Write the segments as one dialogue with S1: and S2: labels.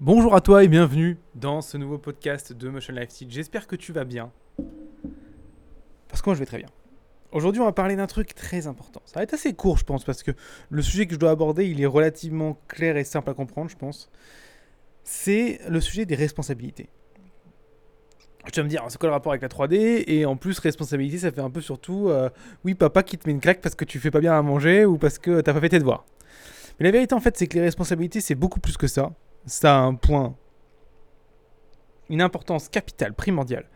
S1: Bonjour à toi et bienvenue dans ce nouveau podcast de Motion Life Teach. J'espère que tu vas bien. Parce que moi je vais très bien. Aujourd'hui on va parler d'un truc très important. Ça va être assez court je pense parce que le sujet que je dois aborder il est relativement clair et simple à comprendre je pense. C'est le sujet des responsabilités. Tu vas me dire, c'est quoi le rapport avec la 3D Et en plus, responsabilité, ça fait un peu surtout, euh, oui, papa qui te met une claque parce que tu fais pas bien à manger ou parce que t'as pas fait tes devoirs. Mais la vérité, en fait, c'est que les responsabilités, c'est beaucoup plus que ça ça a un point, une importance capitale, primordiale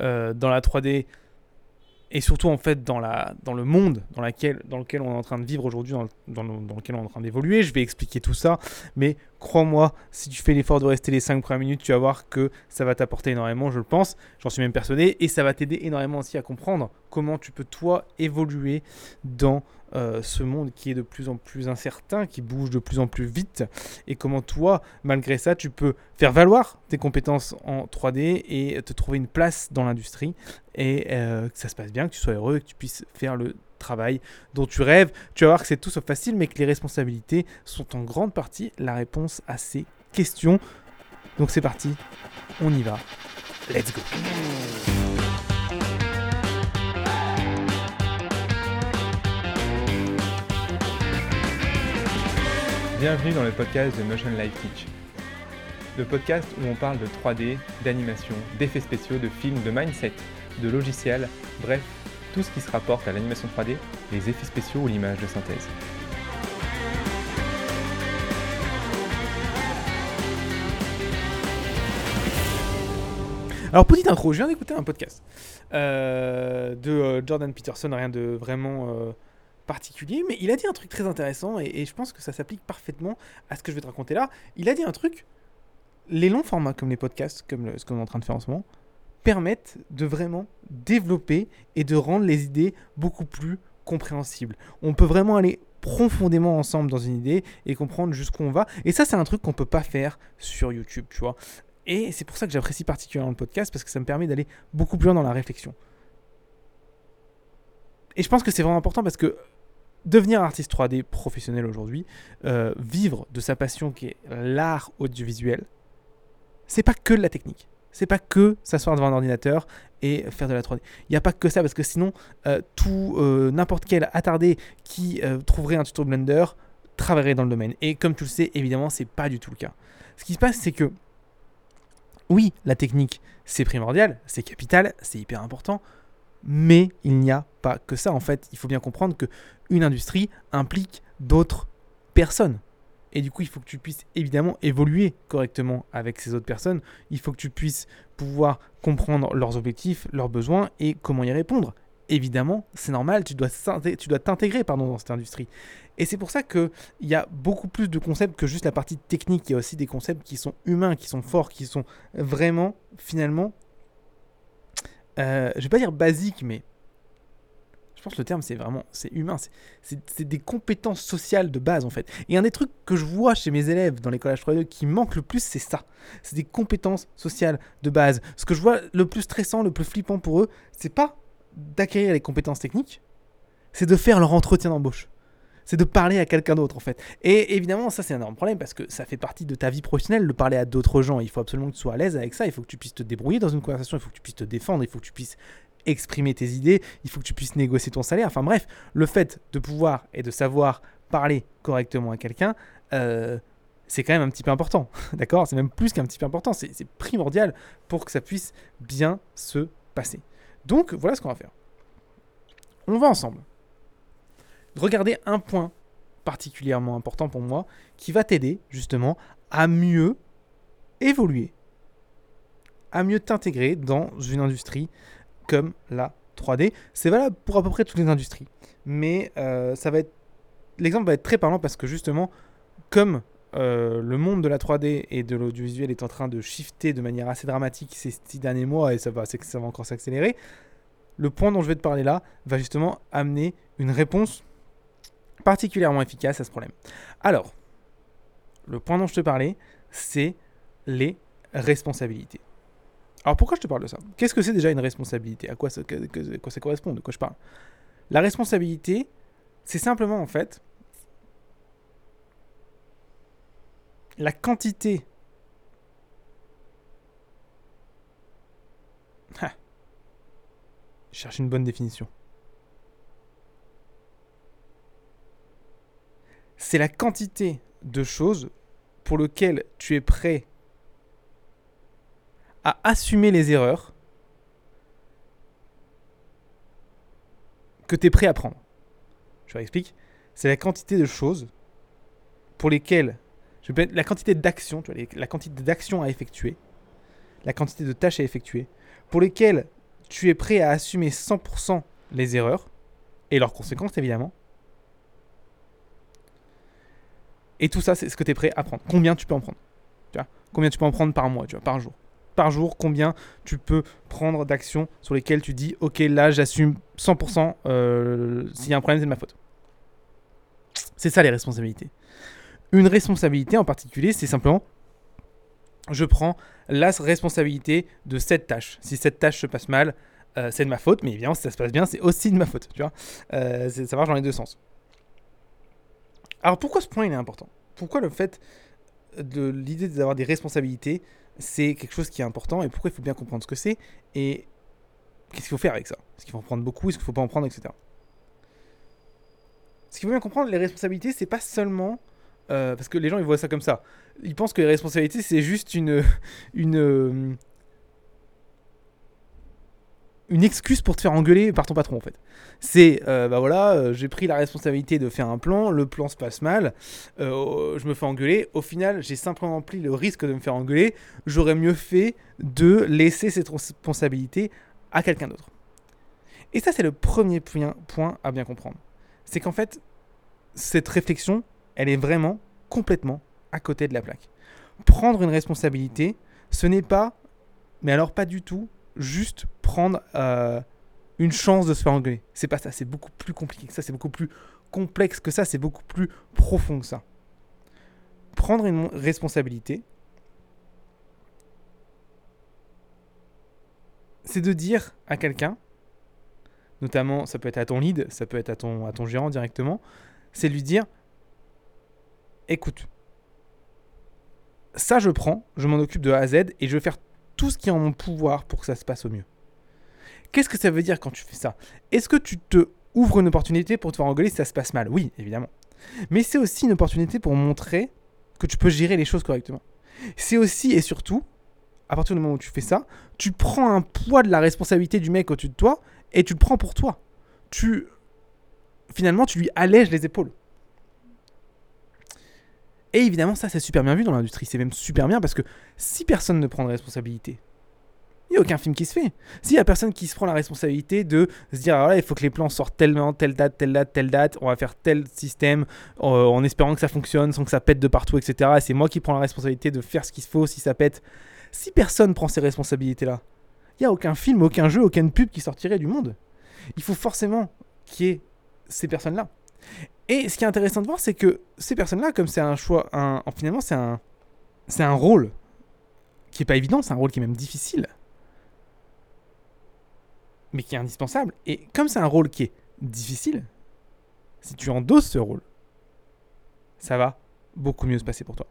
S1: euh, dans la 3D et surtout en fait dans, le monde dans, lequel on est en train de vivre aujourd'hui, dans, dans, dans, lequel on est en train d'évoluer. Je vais expliquer tout ça, mais crois-moi, si tu fais l'effort de rester les 5 premières minutes, tu vas voir que ça va t'apporter énormément, je le pense, j'en suis même persuadé, et ça va t'aider énormément aussi à comprendre comment tu peux toi évoluer dans euh, ce monde qui est de plus en plus incertain, qui bouge de plus en plus vite, et comment toi, malgré ça, tu peux faire valoir tes compétences en 3D et te trouver une place dans l'industrie, et euh, que ça se passe bien, que tu sois heureux, que tu puisses faire le travail dont tu rêves. Tu vas voir que c'est tout sauf facile, mais que les responsabilités sont en grande partie la réponse à ces questions. Donc c'est parti, on y va. Let's go.
S2: Bienvenue dans le podcast de Motion Life Teach. Le podcast où on parle de 3D, d'animation, d'effets spéciaux, de films, de mindset, de logiciels, bref, tout ce qui se rapporte à l'animation 3D, les effets spéciaux ou l'image de synthèse.
S1: Alors, petite intro, je viens d'écouter un podcast euh, de euh, Jordan Peterson, rien de vraiment euh, particulier, mais il a dit un truc très intéressant et, je pense que ça s'applique parfaitement à ce que je vais te raconter là. Il a dit un truc les longs formats comme les podcasts, comme ce qu'on est en train de faire en ce moment, permettent de vraiment développer et de rendre les idées beaucoup plus compréhensibles. On peut vraiment aller profondément ensemble dans une idée et comprendre jusqu'où on va. Et ça, c'est un truc qu'on peut pas faire sur YouTube, tu vois. Et c'est pour ça que j'apprécie particulièrement le podcast parce que ça me permet d'aller beaucoup plus loin dans la réflexion. Et je pense que c'est vraiment important parce que devenir artiste 3D professionnel aujourd'hui, euh, vivre de sa passion qui est l'art audiovisuel, c'est pas que de la technique. C'est pas que s'asseoir devant un ordinateur et faire de la 3D. Il n'y a pas que ça, parce que sinon, euh, tout euh, n'importe quel attardé qui trouverait un tuto Blender travaillerait dans le domaine. Et comme tu le sais, évidemment, c'est pas du tout le cas. Ce qui se passe, c'est que oui, la technique, c'est primordial, c'est capital, c'est hyper important, mais il n'y a pas que ça. En fait, il faut bien comprendre que une industrie implique d'autres personnes. Et du coup, il faut que tu puisses évidemment évoluer correctement avec ces autres personnes. Il faut que tu puisses pouvoir comprendre leurs objectifs, leurs besoins et comment y répondre. Évidemment, c'est normal, tu dois t'intégrer dans cette industrie. Et c'est pour ça qu'il y a beaucoup plus de concepts que juste la partie technique. Il y a aussi des concepts qui sont humains, qui sont forts, qui sont vraiment, finalement, euh, je vais pas dire basiques, mais je pense que le terme, c'est vraiment, c'est humain, c'est des compétences sociales de base en fait. Et un des trucs que je vois chez mes élèves dans les collèges 3 qui manque le plus, c'est ça. C'est des compétences sociales de base. Ce que je vois le plus stressant, le plus flippant pour eux, c'est pas d'acquérir les compétences techniques, c'est de faire leur entretien d'embauche. C'est de parler à quelqu'un d'autre en fait. Et évidemment, ça c'est un énorme problème parce que ça fait partie de ta vie professionnelle de parler à d'autres gens. Il faut absolument que tu sois à l'aise avec ça. Il faut que tu puisses te débrouiller dans une conversation. Il faut que tu puisses te défendre. Il faut que tu puisses exprimer tes idées, il faut que tu puisses négocier ton salaire. Enfin bref, le fait de pouvoir et de savoir parler correctement à quelqu'un, euh, c'est quand même un petit peu important. D'accord? C'est même plus qu'un petit peu important. C'est primordial pour que ça puisse bien se passer. Donc voilà ce qu'on va faire. On va ensemble regarder un point particulièrement important pour moi qui va t'aider justement à mieux évoluer, à mieux t'intégrer dans une industrie comme la 3D. C'est valable pour à peu près toutes les industries. Mais euh, ça va être l'exemple va être très parlant parce que justement, comme euh, le monde de la 3D et de l'audiovisuel est en train de shifter de manière assez dramatique ces six derniers mois et ça va encore s'accélérer, le point dont je vais te parler là va justement amener une réponse particulièrement efficace à ce problème. Alors, le point dont je te parlais, c'est les responsabilités. Alors pourquoi je te parle de ça? Qu'est-ce que c'est déjà une responsabilité? À quoi, ça, correspond? De quoi je parle? La responsabilité, c'est simplement en fait la quantité... Je cherche une bonne définition. C'est la quantité de choses pour lesquelles tu es prêt à assumer les erreurs que tu es prêt à prendre. Je explique. C'est la quantité de choses pour lesquelles, la quantité d'actions, la quantité d'actions à effectuer, la quantité de tâches à effectuer, pour lesquelles tu es prêt à assumer 100% les erreurs et leurs conséquences évidemment. Et tout ça, c'est ce que tu es prêt à prendre. Combien tu peux en prendre tu vois? Combien tu peux en prendre par mois, tu vois, par jour? Par jour, combien tu peux prendre d'actions sur lesquelles tu dis, ok, là, j'assume 100%, euh, s'il y a un problème, c'est de ma faute. C'est ça les responsabilités. Une responsabilité en particulier, c'est simplement, je prends la responsabilité de cette tâche. Si cette tâche se passe mal, euh, c'est de ma faute, mais évidemment, si ça se passe bien, c'est aussi de ma faute. Tu vois? Euh, ça marche dans les deux sens. Alors pourquoi ce point il est important? Pourquoi le fait de l'idée d'avoir des responsabilités, c'est quelque chose qui est important? Et pourquoi il faut bien comprendre ce que c'est? Et qu'est-ce qu'il faut faire avec ça? Est-ce qu'il faut en prendre beaucoup? Est-ce qu'il ne faut pas en prendre, etc. Ce qu'il faut bien comprendre, les responsabilités, c'est pas seulement euh, parce que les gens ils voient ça comme ça. Ils pensent que les responsabilités c'est juste une une euh, une excuse pour te faire engueuler par ton patron en fait. C'est euh, bah voilà, j'ai pris la responsabilité de faire un plan, le plan se passe mal, je me fais engueuler. Au final, j'ai simplement pris le risque de me faire engueuler. J'aurais mieux fait de laisser cette responsabilité à quelqu'un d'autre. Et ça, c'est le premier point à bien comprendre. C'est qu'en fait, cette réflexion, elle est vraiment complètement à côté de la plaque. Prendre une responsabilité, ce n'est pas, mais alors pas du tout, juste prendre euh, une chance de se faire engueuler. C'est pas ça, c'est beaucoup plus compliqué que ça, c'est beaucoup plus complexe que ça, c'est beaucoup plus profond que ça. Prendre une responsabilité, c'est de dire à quelqu'un, notamment ça peut être à ton lead, ça peut être à ton, à ton gérant directement, c'est lui dire écoute, ça je prends, je m'en occupe de A à Z et je vais faire tout ce qui est en mon pouvoir pour que ça se passe au mieux. Qu'est-ce que ça veut dire quand tu fais ça? Est-ce que tu te ouvres une opportunité pour te faire engueuler si ça se passe mal? Oui, évidemment. Mais c'est aussi une opportunité pour montrer que tu peux gérer les choses correctement. C'est aussi et surtout, à partir du moment où tu fais ça, tu prends un poids de la responsabilité du mec au-dessus de toi et tu le prends pour toi. Tu finalement tu lui allèges les épaules. Et évidemment, ça, c'est super bien vu dans l'industrie. C'est même super bien parce que si personne ne prend de responsabilité, il n'y a aucun film qui se fait. S'il n'y a personne qui se prend la responsabilité de se dire, ah il faut que les plans sortent tellement, telle date, telle date, telle date, on va faire tel système euh, en espérant que ça fonctionne sans que ça pète de partout, etc. Et c'est moi qui prends la responsabilité de faire ce qu'il faut si ça pète. Si personne prend ces responsabilités-là, il n'y a aucun film, aucun jeu, aucune pub qui sortirait du monde. Il faut forcément qu'il y ait ces personnes-là. Et ce qui est intéressant de voir, c'est que ces personnes-là, comme c'est un choix, finalement, c'est un, c'est un rôle qui est pas évident, c'est un rôle qui est même difficile, mais qui est indispensable. Et comme c'est un rôle qui est difficile, si tu endosses ce rôle, ça va beaucoup mieux se passer pour toi.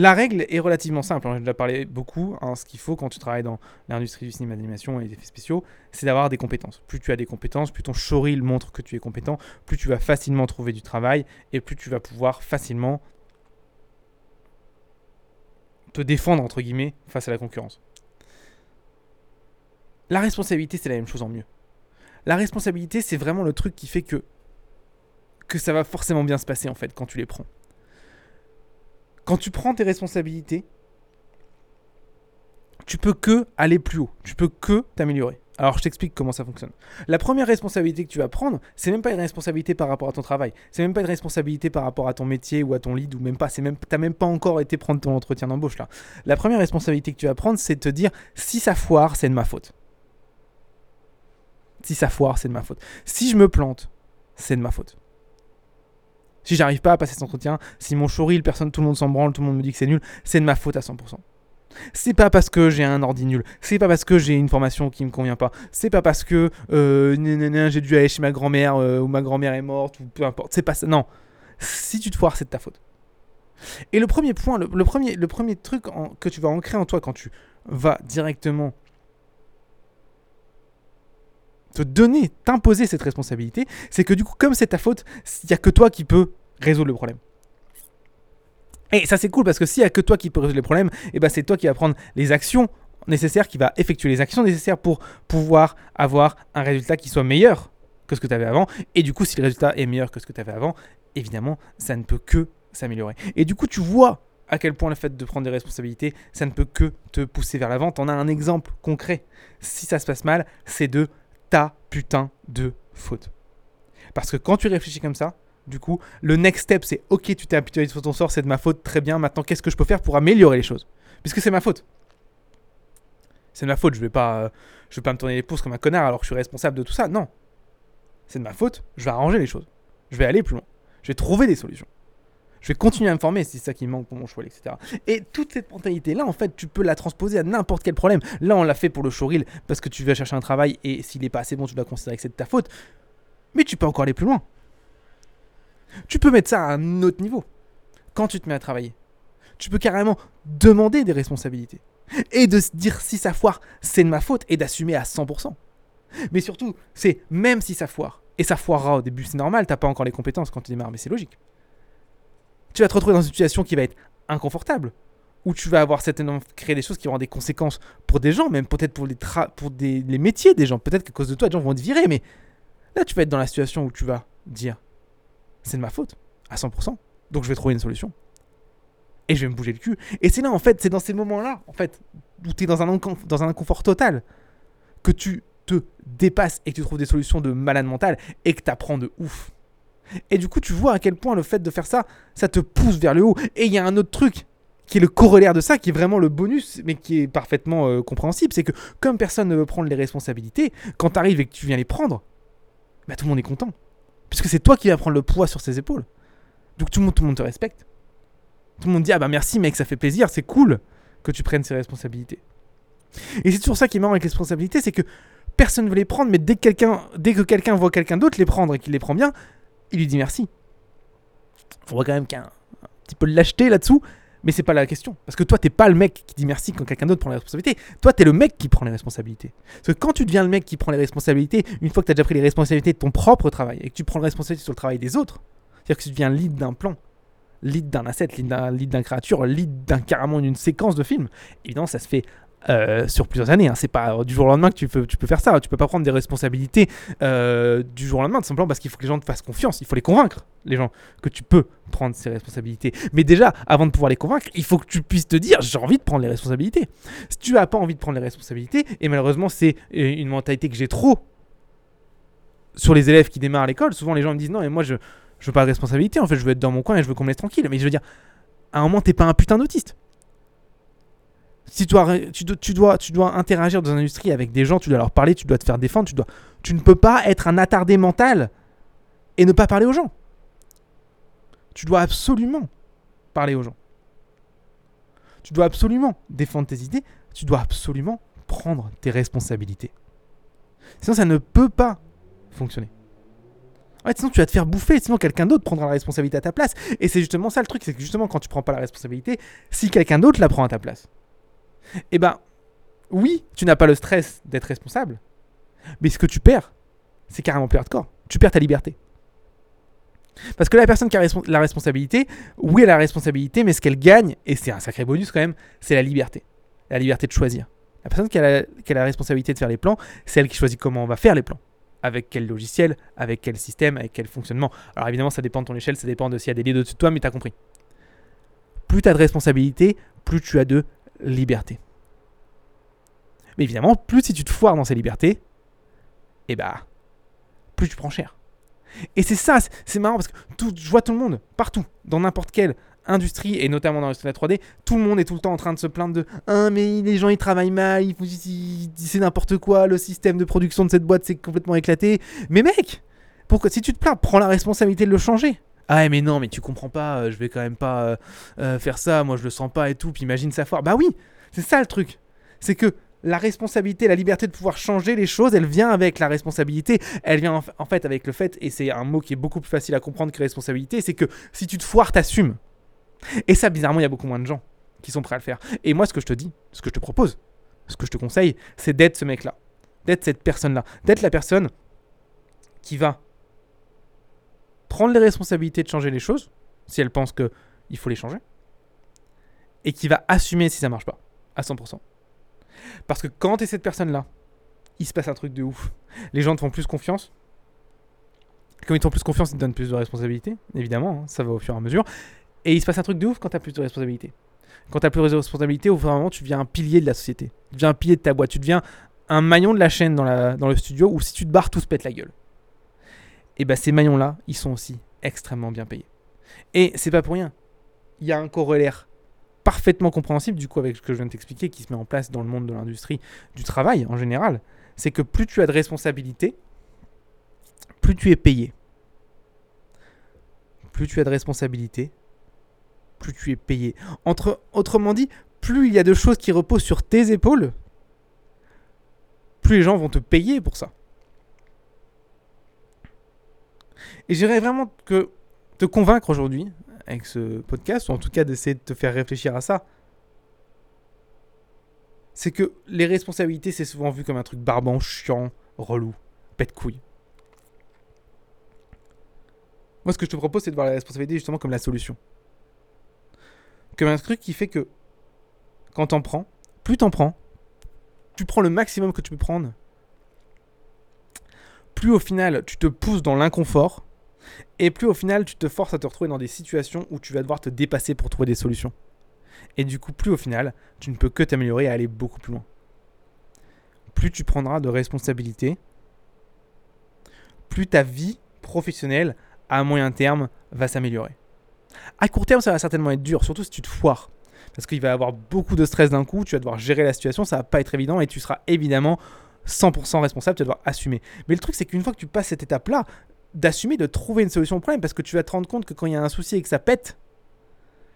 S1: La règle est relativement simple, j'en ai déjà parlé beaucoup. Hein, ce qu'il faut quand tu travailles dans l'industrie du cinéma d'animation et des effets spéciaux, c'est d'avoir des compétences. Plus tu as des compétences, plus ton showreel montre que tu es compétent, plus tu vas facilement trouver du travail et plus tu vas pouvoir facilement te défendre, face à la concurrence. La responsabilité, c'est la même chose en mieux. La responsabilité, c'est vraiment le truc qui fait que, que ça va forcément bien se passer, en fait, quand tu les prends. Quand tu prends tes responsabilités, tu peux que aller plus haut, tu peux que t'améliorer. Alors je t'explique comment ça fonctionne. La première responsabilité que tu vas prendre, c'est même pas une responsabilité par rapport à ton travail, c'est même pas une responsabilité par rapport à ton métier ou à ton lead ou même pas, c'est même t'as même pas encore été prendre ton entretien d'embauche là. La première responsabilité que tu vas prendre, c'est de te dire si ça foire, c'est de ma faute. Si ça foire, c'est de ma faute. Si je me plante, c'est de ma faute. Si j'arrive pas à passer cet entretien, si mon showreel, personne, tout le monde s'en branle, tout le monde me dit que c'est nul, c'est de ma faute à 100%. C'est pas parce que j'ai un ordi nul, c'est pas parce que j'ai une formation qui me convient pas, c'est pas parce que euh, j'ai dû aller chez ma grand-mère euh, ou ma grand-mère est morte ou peu importe, c'est pas ça. Non, si tu te foires, c'est de ta faute. Et le premier point, le, premier, le premier truc que tu vas ancrer en toi quand tu vas directement te donner, t'imposer cette responsabilité, c'est que du coup, comme c'est ta faute, il n'y a que toi qui peux résoudre le problème. Et ça c'est cool parce que s'il n'y a que toi qui peux résoudre les problèmes, et ben c'est toi qui vas prendre les actions nécessaires, qui va effectuer les actions nécessaires pour pouvoir avoir un résultat qui soit meilleur que ce que tu avais avant. Et du coup, si le résultat est meilleur que ce que tu avais avant, évidemment, ça ne peut que s'améliorer. Et du coup, tu vois à quel point le fait de prendre des responsabilités, ça ne peut que te pousser vers l'avant. On a un exemple concret. Si ça se passe mal, c'est de ta putain de faute. Parce que quand tu réfléchis comme ça, du coup, le next step, c'est ok, tu t'es habitué sur ton sort, c'est de ma faute, très bien. Maintenant, qu'est-ce que je peux faire pour améliorer les choses? Puisque c'est ma faute. C'est de ma faute, je vais pas, euh, vais pas me tourner les pouces comme un connard alors que je suis responsable de tout ça. Non, c'est de ma faute. Je vais arranger les choses. Je vais aller plus loin. Je vais trouver des solutions. Je vais continuer à me former, c'est ça qui manque pour mon choix, etc. Et toute cette mentalité-là, en fait, tu peux la transposer à n'importe quel problème. Là, on l'a fait pour le showreel parce que tu vas chercher un travail et s'il n'est pas assez bon, tu dois considérer que c'est de ta faute. Mais tu peux encore aller plus loin. Tu peux mettre ça à un autre niveau. Quand tu te mets à travailler, tu peux carrément demander des responsabilités. Et de se dire si ça foire, c'est de ma faute et d'assumer à 100%. Mais surtout, c'est même si ça foire, et ça foirera au début, c'est normal, t'as pas encore les compétences quand tu démarres, mais c'est logique. Tu vas te retrouver dans une situation qui va être inconfortable, où tu vas avoir certainement créé des choses qui auront des conséquences pour des gens, même peut-être pour, les métiers des gens. Peut-être qu'à cause de toi, des gens vont te virer, mais là, tu vas être dans la situation où tu vas dire c'est de ma faute, à 100%. Donc je vais trouver une solution. Et je vais me bouger le cul. Et c'est là, en fait, c'est dans ces moments-là, en fait, où tu es dans un, dans un inconfort total, que tu te dépasses et que tu trouves des solutions de malade mental et que tu apprends de ouf. Et du coup, tu vois à quel point le fait de faire ça, ça te pousse vers le haut. Et il y a un autre truc qui est le corollaire de ça, qui est vraiment le bonus, mais qui est parfaitement euh, compréhensible, c'est que comme personne ne veut prendre les responsabilités, quand tu arrives et que tu viens les prendre, bah, tout le monde est content. Puisque c'est toi qui vas prendre le poids sur ses épaules. Donc tout le monde, tout le monde te respecte. Tout le monde dit Ah bah merci mec, ça fait plaisir, c'est cool que tu prennes ces responsabilités. Et c'est toujours ça qui est marrant avec les responsabilités, c'est que personne ne veut les prendre, mais dès que quelqu'un, dès que quelqu'un voit quelqu'un d'autre les prendre et qu'il les prend bien, il lui dit merci. Faudrait quand même qu'il y ait un, petit peu de lâcheté là-dessous, mais c'est pas la question. Parce que toi, t'es pas le mec qui dit merci quand quelqu'un d'autre prend les responsabilités. Toi, t'es le mec qui prend les responsabilités. Parce que quand tu deviens le mec qui prend les responsabilités, une fois que t'as déjà pris les responsabilités de ton propre travail et que tu prends la responsabilité sur le travail des autres, c'est-à-dire que tu deviens lead d'un plan, lead d'un asset, lead lead d'un créature, lead d'un carrément d'une séquence de film, évidemment, ça se fait euh, sur plusieurs années. Hein. C'est pas du jour au lendemain que tu peux, faire ça. Tu peux pas prendre des responsabilités euh, du jour au lendemain, tout simplement parce qu'il faut que les gens te fassent confiance. Il faut les convaincre, les gens, que tu peux prendre ces responsabilités. Mais déjà, avant de pouvoir les convaincre, il faut que tu puisses te dire j'ai envie de prendre les responsabilités. Si tu as pas envie de prendre les responsabilités, et malheureusement, c'est euh, une mentalité que j'ai trop sur les élèves qui démarrent à l'école, souvent les gens me disent non, mais moi je, je veux pas de responsabilité, en fait, je veux être dans mon coin et je veux qu'on me laisse tranquille. Mais je veux dire, à un moment, t'es pas un putain d'autiste si tu dois, tu, dois, interagir dans une industrie avec des gens, tu dois leur parler, tu dois te faire défendre, tu, dois, tu ne peux pas être un attardé mental et ne pas parler aux gens. Tu dois absolument parler aux gens. Tu dois absolument défendre tes idées, tu dois absolument prendre tes responsabilités. Sinon, ça ne peut pas fonctionner. Sinon, tu vas te faire bouffer, sinon quelqu'un d'autre prendra la responsabilité à ta place. Et c'est justement ça le truc, c'est que justement, quand tu prends pas la responsabilité, si quelqu'un d'autre la prend à ta place, eh ben, oui, tu n'as pas le stress d'être responsable, mais ce que tu perds, c'est carrément plus hardcore. Tu perds ta liberté. Parce que la personne qui a la responsabilité, oui, elle a la responsabilité, mais ce qu'elle gagne, et c'est un sacré bonus quand même, c'est la liberté. La liberté de choisir. La personne qui a la, responsabilité de faire les plans, c'est elle qui choisit comment on va faire les plans. Avec quel logiciel, avec quel système, avec quel fonctionnement. Alors évidemment, ça dépend de ton échelle, ça dépend de s'il y a des leads au-dessus de toi, mais tu as compris. Plus tu as de responsabilité, plus tu as de liberté. Mais évidemment, plus si tu te foires dans ces libertés, eh bah, plus tu prends cher. Et c'est ça, c'est marrant parce que tout, je vois tout le monde, partout, dans n'importe quelle industrie, et notamment dans l'industrie de la 3D, tout le monde est tout le temps en train de se plaindre de Ah, mais les gens ils travaillent mal, c'est n'importe quoi, le système de production de cette boîte c'est complètement éclaté. Mais mec, pourquoi, si tu te plains, prends la responsabilité de le changer. Ah mais non, mais tu comprends pas, euh, je vais quand même pas euh, euh, faire ça, moi je le sens pas et tout, puis imagine ça foire. Bah oui, c'est ça le truc. C'est que la responsabilité, la liberté de pouvoir changer les choses, elle vient avec la responsabilité. Elle vient en fait avec le fait, et c'est un mot qui est beaucoup plus facile à comprendre que responsabilité, c'est que si tu te foires, t'assumes. Et ça, bizarrement, il y a beaucoup moins de gens qui sont prêts à le faire. Et moi, ce que je te dis, ce que je te propose, ce que je te conseille, c'est d'être ce mec-là. d'être cette personne-là, d'être la personne qui va prendre les responsabilités de changer les choses, si elle pense qu'il faut les changer, et qui va assumer si ça marche pas, à 100%. Parce que quand tu es cette personne-là, il se passe un truc de ouf. Les gens te font plus confiance. Comme ils te font plus confiance, ils te donnent plus de responsabilités, évidemment, hein, ça va au fur et à mesure. Et il se passe un truc de ouf quand tu as plus de responsabilités. Quand tu as plus de responsabilités, au bout d'un moment, tu deviens un pilier de la société. Tu deviens un pilier de ta boîte. Tu deviens un maillon de la chaîne dans, dans le studio où si tu te barres, tout se pète la gueule. Et bien ces maillons-là, ils sont aussi extrêmement bien payés. Et c'est pas pour rien. Il y a un corollaire parfaitement compréhensible du coup avec ce que je viens de t'expliquer qui se met en place dans le monde de l'industrie du travail en général, c'est que plus tu as de responsabilités, plus tu es payé. Plus tu as de responsabilités, plus tu es payé. Autrement dit, plus il y a de choses qui reposent sur tes épaules, plus les gens vont te payer pour ça. Et j'irais vraiment que te convaincre aujourd'hui, avec ce podcast, ou en tout cas d'essayer de te faire réfléchir à ça, c'est que les responsabilités, c'est souvent vu comme un truc barbant, chiant, relou, pète couille. Moi, ce que je te propose, c'est de voir la responsabilité justement comme la solution. Comme un truc qui fait que quand t'en prends, plus t'en prends, tu prends le maximum que tu peux prendre, plus au final tu te pousses dans l'inconfort, et plus au final tu te forces à te retrouver dans des situations où tu vas devoir te dépasser pour trouver des solutions. Et du coup, plus au final, tu ne peux que t'améliorer et aller beaucoup plus loin. Plus tu prendras de responsabilités, plus ta vie professionnelle à moyen terme va s'améliorer. À court terme, ça va certainement être dur, surtout si tu te foires. Parce qu'il va y avoir beaucoup de stress d'un coup, tu vas devoir gérer la situation, ça va pas être évident et tu seras évidemment 100% responsable, tu vas devoir assumer. Mais le truc, c'est qu'une fois que tu passes cette étape-là, d'assumer, de trouver une solution au problème, parce que tu vas te rendre compte que quand il y a un souci et que ça pète,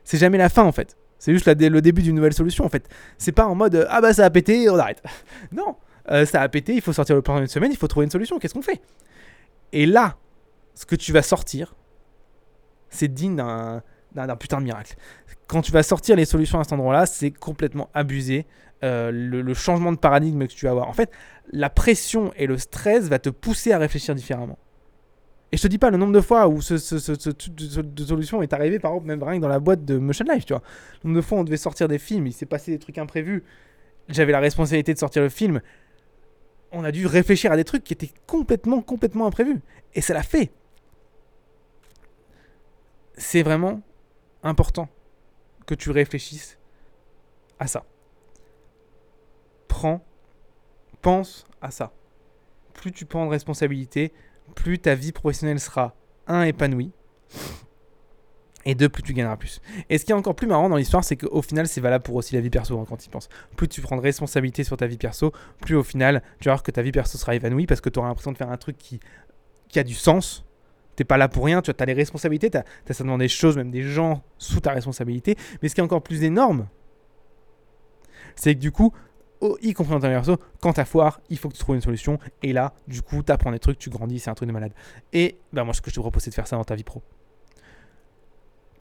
S1: c'est jamais la fin en fait. C'est juste le début d'une nouvelle solution en fait. C'est pas en mode ah bah ça a pété, on arrête. non, euh, ça a pété, il faut sortir le plan d'une semaine, il faut trouver une solution, qu'est-ce qu'on fait? Et là, ce que tu vas sortir, c'est digne d'un putain de miracle. Quand tu vas sortir les solutions à cet endroit-là, c'est complètement abusé. Euh, le, changement de paradigme que tu vas avoir. En fait, la pression et le stress va te pousser à réfléchir différemment. Et je te dis pas le nombre de fois où ce, ce, de solution est arrivé, par exemple, même rien que dans la boîte de Motion Life, tu vois. Le nombre de fois on devait sortir des films, il s'est passé des trucs imprévus. J'avais la responsabilité de sortir le film. On a dû réfléchir à des trucs qui étaient complètement, complètement imprévus. Et ça l'a fait c'est vraiment important que tu réfléchisses à ça. Prends, pense à ça. Plus tu prends de responsabilité, plus ta vie professionnelle sera, un, épanouie, et deux, plus tu gagneras plus. Et ce qui est encore plus marrant dans l'histoire, c'est qu'au final, c'est valable pour aussi la vie perso hein, quand tu y penses. Plus tu prends de responsabilité sur ta vie perso, plus au final, tu vas voir que ta vie perso sera épanouie parce que tu auras l'impression de faire un truc qui, qui a du sens T'es pas là pour rien, tu as, les responsabilités, tu as, as certainement des choses, même des gens sous ta responsabilité. Mais ce qui est encore plus énorme, c'est que du coup, y compris dans ta perso, quand t'as foire, il faut que tu trouves une solution. Et là, du coup, tu apprends des trucs, tu grandis, c'est un truc de malade. Et bah, moi, ce que je te propose, c'est de faire ça dans ta vie pro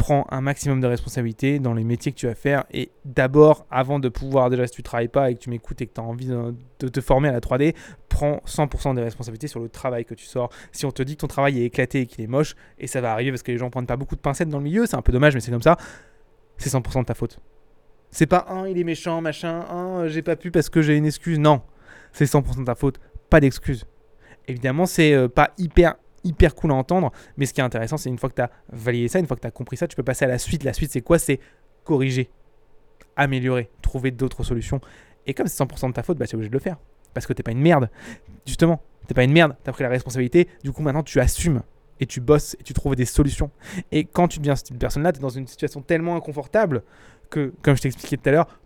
S1: prends un maximum de responsabilités dans les métiers que tu vas faire. Et d'abord, avant de pouvoir, déjà si tu travailles pas et que tu m'écoutes et que tu as envie de, te former à la 3D, prends 100% des responsabilités sur le travail que tu sors. Si on te dit que ton travail est éclaté et qu'il est moche, et ça va arriver parce que les gens prennent pas beaucoup de pincettes dans le milieu, c'est un peu dommage, mais c'est comme ça, c'est 100% de ta faute. C'est pas un, il est méchant, machin, un, j'ai pas pu parce que j'ai une excuse. Non, c'est 100% de ta faute, pas d'excuse. Évidemment, c'est euh, pas hyper hyper cool à entendre. Mais ce qui est intéressant, c'est une fois que tu as validé ça, une fois que tu as compris ça, tu peux passer à la suite. La suite, c'est quoi? C'est corriger, améliorer, trouver d'autres solutions. Et comme c'est 100% de ta faute, bah, tu es obligé de le faire. Parce que t'es pas une merde. Justement, t'es pas une merde. Tu as pris la responsabilité. Du coup, maintenant, tu assumes et tu bosses et tu trouves des solutions. Et quand tu deviens cette personne-là, tu es dans une situation tellement inconfortable que, comme je t'expliquais tout à l'heure,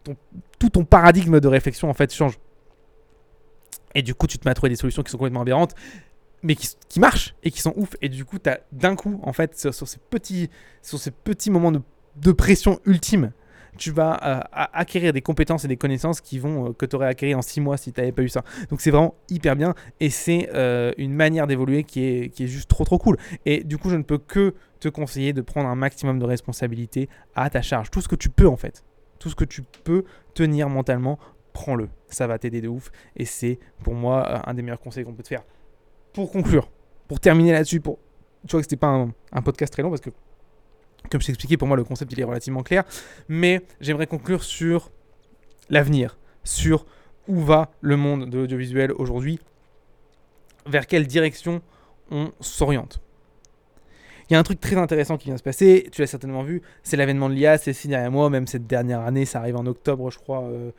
S1: tout ton paradigme de réflexion en fait change. Et du coup, tu te mets à trouver des solutions qui sont complètement aberrantes mais qui, marchent et qui sont ouf. Et du coup, tu as d'un coup, en fait, sur, ces, petits, sur ces petits moments de, pression ultime, tu vas euh, acquérir des compétences et des connaissances qui vont euh, que tu aurais acquis en 6 mois si tu n'avais pas eu ça. Donc c'est vraiment hyper bien et c'est euh, une manière d'évoluer qui est, qui est juste trop trop cool. Et du coup, je ne peux que te conseiller de prendre un maximum de responsabilités à ta charge. Tout ce que tu peux en fait. Tout ce que tu peux tenir mentalement prends-le. Ça va t'aider de ouf. Et c'est pour moi un des meilleurs conseils qu'on peut te faire. Pour conclure, pour terminer là-dessus, pour... tu vois que c'était pas un, podcast très long parce que, comme je t'ai expliqué, pour moi le concept il est relativement clair. Mais j'aimerais conclure sur l'avenir, sur où va le monde de l'audiovisuel aujourd'hui, vers quelle direction on s'oriente. Il y a un truc très intéressant qui vient se passer, tu l'as certainement vu, c'est l'avènement de l'IA, c'est six derniers mois, même cette dernière année, ça arrive en octobre, je crois. Euh,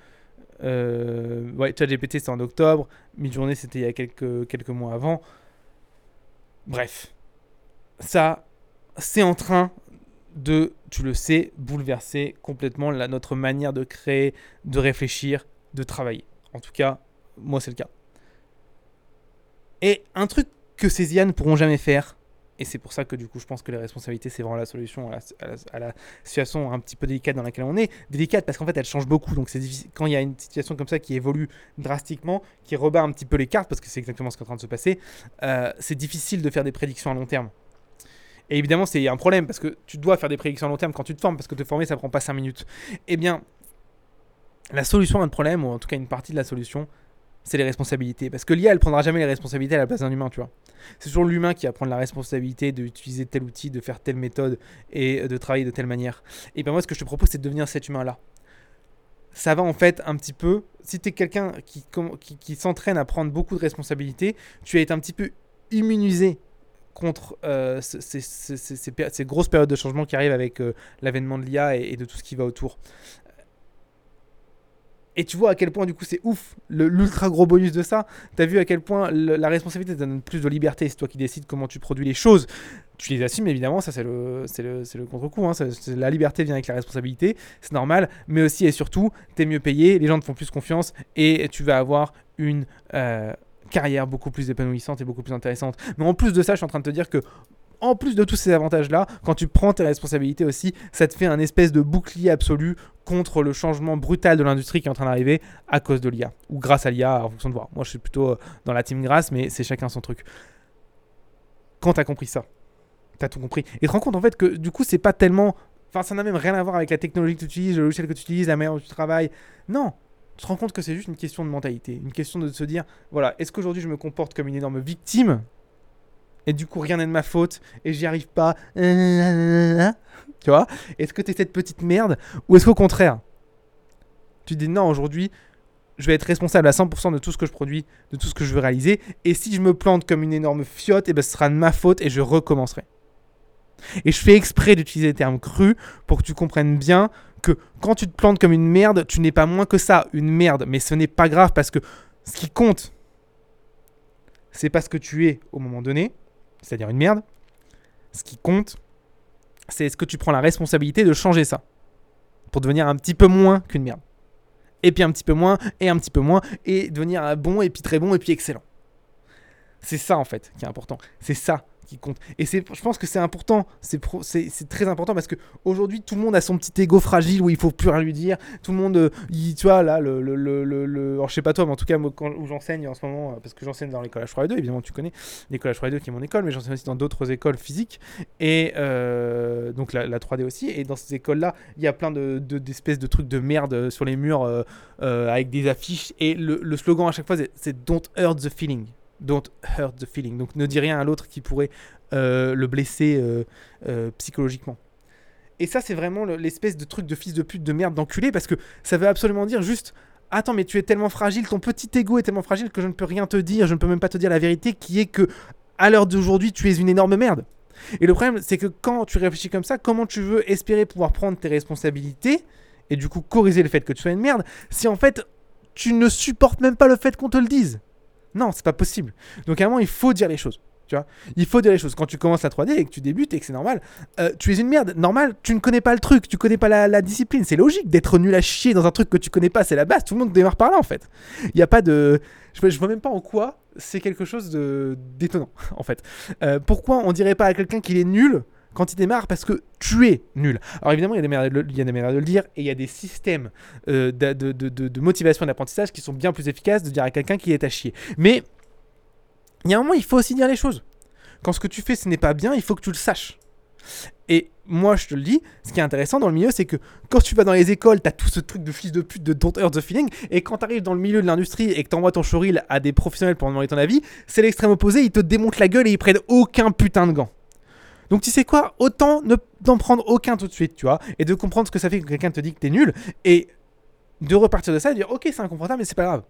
S1: euh, ouais, ChatGPT c'était en octobre, Midjourney c'était il y a quelques, quelques mois avant. Bref, ça, c'est en train de, tu le sais, bouleverser complètement notre manière de créer, de réfléchir, de travailler. En tout cas, moi c'est le cas. Et un truc que ces IA ne pourront jamais faire, et c'est pour ça que du coup, je pense que les responsabilités, c'est vraiment la solution à la, situation un petit peu délicate dans laquelle on est. Délicate parce qu'en fait, elle change beaucoup. Donc, c'est. Quand il y a une situation comme ça qui évolue drastiquement, qui rebat un petit peu les cartes, parce que c'est exactement ce qui est en train de se passer, euh, c'est difficile de faire des prédictions à long terme. Et évidemment, c'est un problème parce que tu dois faire des prédictions à long terme quand tu te formes, parce que te former, ça prend pas 5 minutes. Eh bien, la solution à un problème, ou en tout cas une partie de la solution, c'est les responsabilités. Parce que l'IA, elle prendra jamais les responsabilités à la place d'un humain, tu vois. C'est toujours l'humain qui va prendre la responsabilité d'utiliser tel outil, de faire telle méthode et de travailler de telle manière. Et bien moi, ce que je te propose, c'est de devenir cet humain-là. Ça va en fait un petit peu, si tu es quelqu'un qui, qui, s'entraîne à prendre beaucoup de responsabilités, tu vas être un petit peu immunisé contre euh, ces, ces, grosses périodes de changement qui arrivent avec euh, l'avènement de l'IA et, de tout ce qui va autour. Et tu vois à quel point, du coup, c'est ouf, l'ultra gros bonus de ça. Tu as vu à quel point la responsabilité te donne plus de liberté. C'est toi qui décides comment tu produis les choses. Tu les assumes, évidemment, ça c'est le, contre-coup. Hein. La liberté vient avec la responsabilité, c'est normal. Mais aussi et surtout, tu es mieux payé, les gens te font plus confiance et tu vas avoir une. Euh, carrière beaucoup plus épanouissante et beaucoup plus intéressante. Mais en plus de ça, je suis en train de te dire que en plus de tous ces avantages-là, quand tu prends tes responsabilités aussi, ça te fait un espèce de bouclier absolu contre le changement brutal de l'industrie qui est en train d'arriver à cause de l'IA. Ou grâce à l'IA, en fonction de voir. Moi, je suis plutôt euh, dans la team grâce, mais c'est chacun son truc. Quand tu as compris ça, tu as tout compris. Et te rends compte en fait que du coup, c'est pas tellement. Enfin, ça n'a même rien à voir avec la technologie que tu utilises, le logiciel que tu utilises, la manière dont tu travailles. Non, tu te rends compte que c'est juste une question de mentalité, une question de se dire voilà, est-ce qu'aujourd'hui je me comporte comme une énorme victime? Et du coup rien n'est de ma faute et j'y arrive pas. Tu vois? Est-ce que tu es cette petite merde? Ou est-ce qu'au contraire tu dis non aujourd'hui je vais être responsable à 100% de tout ce que je produis, de tout ce que je veux réaliser et si je me plante comme une énorme fiotte, et eh ben ce sera de ma faute et je recommencerai. Et je fais exprès d'utiliser les termes crus pour que tu comprennes bien que quand tu te plantes comme une merde, tu n'es pas moins que ça, une merde. Mais ce n'est pas grave parce que ce qui compte, c'est pas ce que tu es au moment donné, c'est-à-dire une merde. Ce qui compte, c'est est-ce que tu prends la responsabilité de changer ça pour devenir un petit peu moins qu'une merde. Et puis un petit peu moins, et un petit peu moins, et devenir bon, et puis très bon, et puis excellent. C'est ça en fait qui est important. C'est ça qui compte. Et c'est, je pense que c'est important, c'est, très important parce que aujourd'hui tout le monde a son petit ego fragile où il faut plus rien lui dire. Tout le monde, euh, tu vois, là, le, le, le, le, alors je sais pas toi, mais en tout cas, moi, quand, où j'enseigne en ce moment, euh, parce que j'enseigne dans l'école H3 2, évidemment, tu connais l'école H3 2 qui est mon école, mais j'enseigne aussi dans d'autres écoles physiques, et euh, donc la, la, 3D aussi. Et dans ces écoles-là, il y a plein de, d'espèces de, trucs de merde sur les murs avec des affiches, et le, slogan à chaque fois, c'est Don't hurt the feeling. Don't hurt the feeling. Donc ne dis rien à l'autre qui pourrait euh, le blesser euh, euh, psychologiquement. Et ça, c'est vraiment l'espèce de truc de fils de pute, de merde, d'enculé, parce que ça veut absolument dire juste Attends, mais tu es tellement fragile, ton petit ego est tellement fragile que je ne peux rien te dire, je ne peux même pas te dire la vérité, qui est que, à l'heure d'aujourd'hui, tu es une énorme merde. Et le problème, c'est que quand tu réfléchis comme ça, comment tu veux espérer pouvoir prendre tes responsabilités et du coup corriger le fait que tu sois une merde si en fait tu ne supportes même pas le fait qu'on te le dise? Non, c'est pas possible. Donc à un moment, il faut dire les choses. Tu vois il faut dire les choses. Quand tu commences la 3D et que tu débutes et que c'est normal, euh, tu es une merde. Normal, tu ne connais pas le truc, tu connais pas la, discipline. C'est logique d'être nul à chier dans un truc que tu connais pas. C'est la base. Tout le monde démarre par là en fait. Il n'y a pas de. Je, vois même pas en quoi c'est quelque chose de d'étonnant en fait. Euh, pourquoi on dirait pas à quelqu'un qu'il est nul quand il démarre parce que tu es nul. Alors évidemment, il y a des manières de, le dire et il y a des systèmes euh, de, motivation et d'apprentissage qui sont bien plus efficaces de dire à quelqu'un qu'il est à chier. Mais il y a un moment, il faut aussi dire les choses. Quand ce que tu fais, ce n'est pas bien, il faut que tu le saches. Et moi, je te le dis, ce qui est intéressant dans le milieu, c'est que quand tu vas dans les écoles, t'as tout ce truc de fils de pute de don't hurt the feeling, et quand t'arrives dans le milieu de l'industrie et que t'envoies ton showreel à des professionnels pour demander ton avis, c'est l'extrême opposé, ils te démontent la gueule et ils prennent aucun putain de gants. Donc tu sais quoi, autant ne d'en prendre aucun tout de suite, tu vois, et de comprendre ce que ça fait que quelqu'un te dit que t'es nul, et de repartir de ça et de dire ok c'est inconfortable mais c'est pas grave.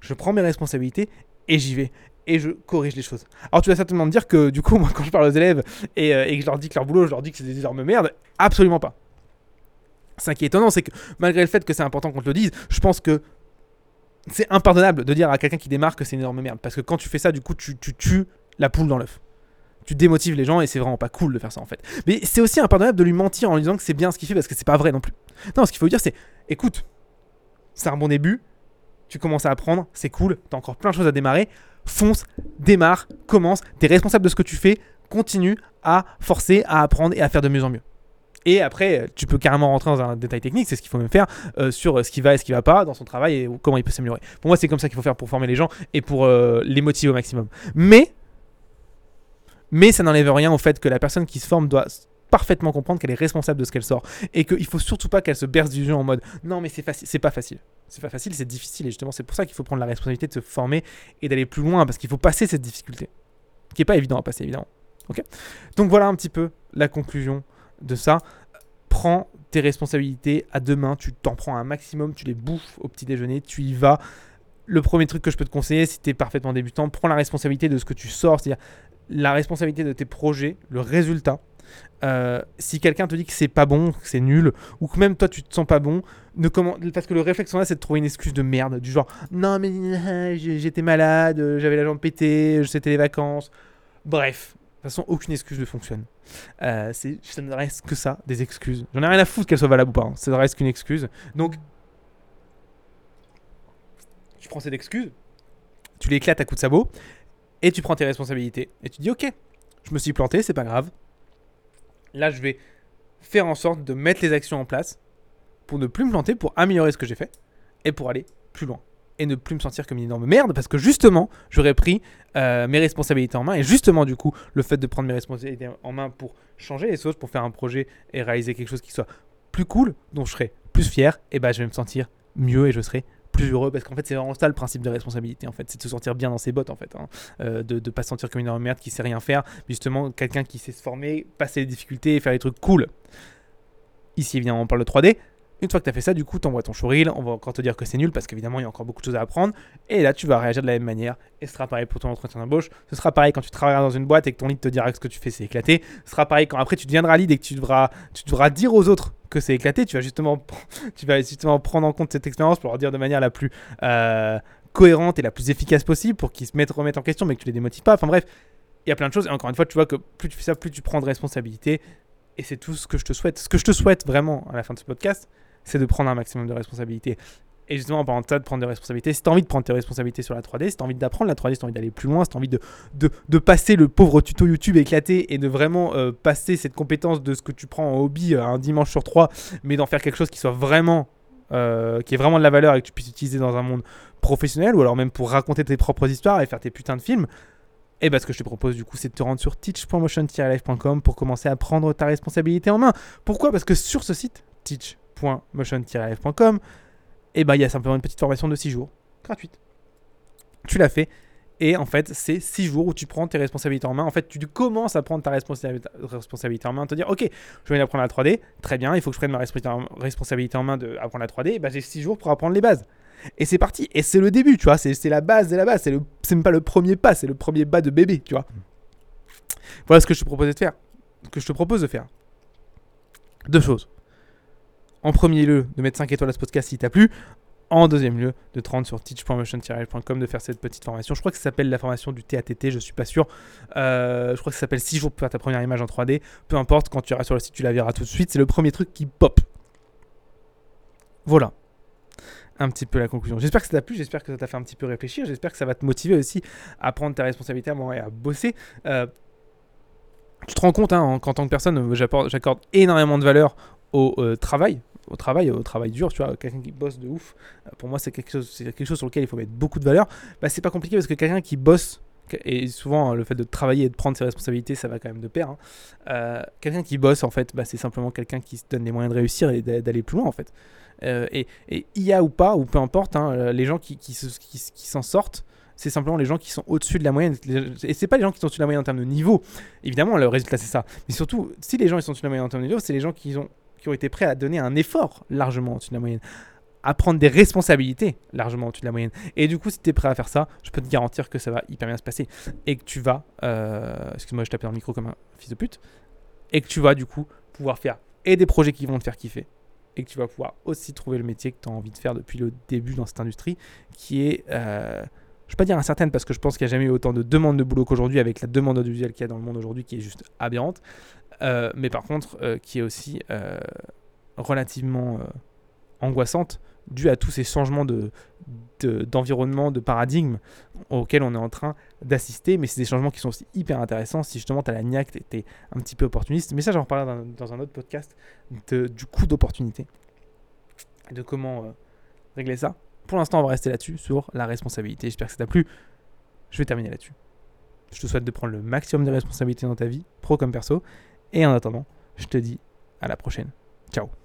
S1: Je prends mes responsabilités et j'y vais et je corrige les choses. Alors tu vas certainement me dire que du coup moi quand je parle aux élèves et, euh, et que je leur dis que leur boulot, je leur dis que c'est des énormes merdes, absolument pas. Ce qui est étonnant, c'est que malgré le fait que c'est important qu'on te le dise, je pense que c'est impardonnable de dire à quelqu'un qui démarre que c'est une énorme merde. Parce que quand tu fais ça, du coup, tu, tu tues la poule dans l'œuf. Tu démotives les gens et c'est vraiment pas cool de faire ça en fait. Mais c'est aussi impardonnable de lui mentir en lui disant que c'est bien ce qu'il fait parce que c'est pas vrai non plus. Non, ce qu'il faut dire, c'est écoute, c'est un bon début, tu commences à apprendre, c'est cool, t'as encore plein de choses à démarrer, fonce, démarre, commence, t'es responsable de ce que tu fais, continue à forcer, à apprendre et à faire de mieux en mieux. Et après, tu peux carrément rentrer dans un détail technique, c'est ce qu'il faut même faire euh, sur ce qui va et ce qui va pas dans son travail et comment il peut s'améliorer. Pour moi, c'est comme ça qu'il faut faire pour former les gens et pour euh, les motiver au maximum. Mais, mais ça n'enlève rien au fait que la personne qui se forme doit parfaitement comprendre qu'elle est responsable de ce qu'elle sort et qu'il faut surtout pas qu'elle se berce du jeu en mode non mais c'est facile, c'est pas facile. C'est pas facile, c'est difficile et justement c'est pour ça qu'il faut prendre la responsabilité de se former et d'aller plus loin parce qu'il faut passer cette difficulté qui est pas évident à passer évidemment. Ok? Donc voilà un petit peu la conclusion de ça. Prends tes responsabilités à deux mains, tu t'en prends un maximum, tu les bouffes au petit déjeuner, tu y vas. Le premier truc que je peux te conseiller, si tu es parfaitement débutant, prends la responsabilité de ce que tu sors, c'est-à-dire la responsabilité de tes projets, le résultat. Euh, si quelqu'un te dit que c'est pas bon, que c'est nul, ou que même toi tu te sens pas bon, ne parce que le réflexe là c'est de trouver une excuse de merde, du genre non mais euh, j'étais malade, euh, j'avais la jambe pétée, c'était les vacances. Bref, de toute façon aucune excuse ne fonctionne. Euh, ça ne reste que ça, des excuses. J'en ai rien à foutre qu'elles soient valables ou pas, hein. ça ne reste qu'une excuse. Donc, tu prends cette excuse, tu l'éclates à coups de sabot, et tu prends tes responsabilités. Et tu dis ok, je me suis planté, c'est pas grave Là, je vais faire en sorte de mettre les actions en place pour ne plus me planter, pour améliorer ce que j'ai fait et pour aller plus loin. Et ne plus me sentir comme une énorme merde parce que justement, j'aurais pris euh, mes responsabilités en main. Et justement, du coup, le fait de prendre mes responsabilités en main pour changer les choses, pour faire un projet et réaliser quelque chose qui soit plus cool, dont je serai plus fier, et bah, je vais me sentir mieux et je serai plus heureux parce qu'en fait c'est vraiment ça le principe de responsabilité en fait c'est de se sentir bien dans ses bottes en fait hein. euh, de pas se sentir comme une énorme merde qui sait rien faire justement quelqu'un qui sait se former passer les difficultés et faire des trucs cool ici évidemment on parle de 3D une fois que tu as fait ça, du coup, tu envoies ton showreel, on va encore te dire que c'est nul parce qu'évidemment, il y a encore beaucoup de choses à apprendre. Et là, tu vas réagir de la même manière. Et ce sera pareil pour ton entretien d'embauche. Ce sera pareil quand tu travailleras dans une boîte et que ton lead te dira que ce que tu fais, c'est éclaté. Ce sera pareil quand après tu deviendras lead et que tu devras, tu devras dire aux autres que c'est éclaté. Tu vas, justement, tu vas justement prendre en compte cette expérience pour leur dire de manière la plus euh, cohérente et la plus efficace possible pour qu'ils se mettent, remettent en question mais que tu les démotives pas. Enfin bref, il y a plein de choses. Et encore une fois, tu vois que plus tu fais ça, plus tu prends de responsabilité. Et c'est tout ce que je te souhaite. Ce que je te souhaite vraiment à la fin de ce podcast, c'est de prendre un maximum de responsabilités. Et justement, en parlant de ça, de prendre des responsabilités, si tu as envie de prendre tes responsabilités sur la 3D, si tu as envie d'apprendre la 3D, si tu as envie d'aller plus loin, si tu as envie de, de, passer le pauvre tuto YouTube éclaté et de vraiment euh, passer cette compétence de ce que tu prends en hobby euh, un dimanche sur trois, mais d'en faire quelque chose qui soit vraiment. Euh, qui ait vraiment de la valeur et que tu puisses utiliser dans un monde professionnel ou alors même pour raconter tes propres histoires et faire tes putains de films, et bah, ce que je te propose du coup, c'est de te rendre sur teach.motion-life.com pour commencer à prendre ta responsabilité en main. Pourquoi? Parce que sur ce site, teach.motion-life.com, et bah, il y a simplement une petite formation de 6 jours, gratuite. Tu l'as fait. Et en fait, c'est 6 jours où tu prends tes responsabilités en main. En fait, tu commences à prendre ta responsabilité en main, te dire, ok, je viens d'apprendre la 3D, très bien, il faut que je prenne ma responsabilité en main d'apprendre la 3D, et bah, j'ai 6 jours pour apprendre les bases. Et c'est parti. Et c'est le début, tu vois. C'est la base de la base. C'est même pas le premier pas, c'est le premier bas de bébé, tu vois. Voilà ce que je te propose de faire. Que je te propose de faire. Deux choses. En premier lieu, de mettre 5 étoiles à ce podcast si t'a plu. En deuxième lieu, de te rendre sur teach.motion-com, de faire cette petite formation. Je crois que ça s'appelle la formation du TATT, je suis pas sûr. Euh, je crois que ça s'appelle 6 jours pour faire ta première image en 3D. Peu importe, quand tu iras sur le site, tu la verras tout de suite. C'est le premier truc qui pop. Voilà un petit peu la conclusion. J'espère que ça t'a plu, j'espère que ça t'a fait un petit peu réfléchir, j'espère que ça va te motiver aussi à prendre ta responsabilité à et à bosser. Euh, tu te rends compte hein, qu'en tant que personne, j'accorde énormément de valeur au euh, travail, au travail, au travail dur, tu vois, quelqu'un qui bosse de ouf, euh, pour moi c'est quelque chose, quelque chose sur lequel il faut mettre beaucoup de valeur. Bah, c'est pas compliqué parce que quelqu'un qui bosse et souvent le fait de travailler et de prendre ses responsabilités, ça va quand même de pair. hein. Euh, quelqu'un qui bosse, en fait, bah, c'est simplement quelqu'un qui se donne les moyens de réussir et d'a- d'aller plus loin, en fait. Euh, et, et IA ou pas, ou peu importe, hein, euh, les gens qui, qui, se- qui- qui s'en sortent, c'est simplement les gens qui sont au-dessus de la moyenne. Et c'est pas les gens qui sont au-dessus de la moyenne en termes de niveau. Évidemment, le résultat, c'est ça. Mais surtout, si les gens ils sont au-dessus de la moyenne en termes de niveau, c'est les gens qui ont, qui ont été prêts à donner un effort largement au-dessus de la moyenne. À prendre des responsabilités largement au-dessus de la moyenne. Et du coup, si tu es prêt à faire ça, je peux te garantir que ça va hyper bien se passer. Et que tu vas. euh, Excuse-moi, je tapais dans le micro comme un fils de pute. Et que tu vas, du coup, pouvoir faire et des projets qui vont te faire kiffer. Et que tu vas pouvoir aussi trouver le métier que tu as envie de faire depuis le début dans cette industrie, qui est. euh, je ne vais pas dire incertaine parce que je pense qu'il n'y a jamais eu autant de demandes de boulot qu'aujourd'hui avec la demande audiovisuelle qu'il y a dans le monde aujourd'hui qui est juste aberrante. Euh, mais par contre, euh, qui est aussi euh, relativement angoissante due à tous ces changements de, de- d'environnement, de paradigme auxquels on est en train d'assister. Mais c'est des changements qui sont aussi hyper intéressants si justement tu as la niaque, tu es un petit peu opportuniste. Mais ça, j'en reparlerai dans, un autre podcast du coût d'opportunité, de comment régler ça. Pour l'instant, on va rester là-dessus, sur la responsabilité. J'espère que ça t'a plu. Je vais terminer là-dessus. Je te souhaite de prendre le maximum de responsabilités dans ta vie, pro comme perso. Et en attendant, je te dis à la prochaine. Ciao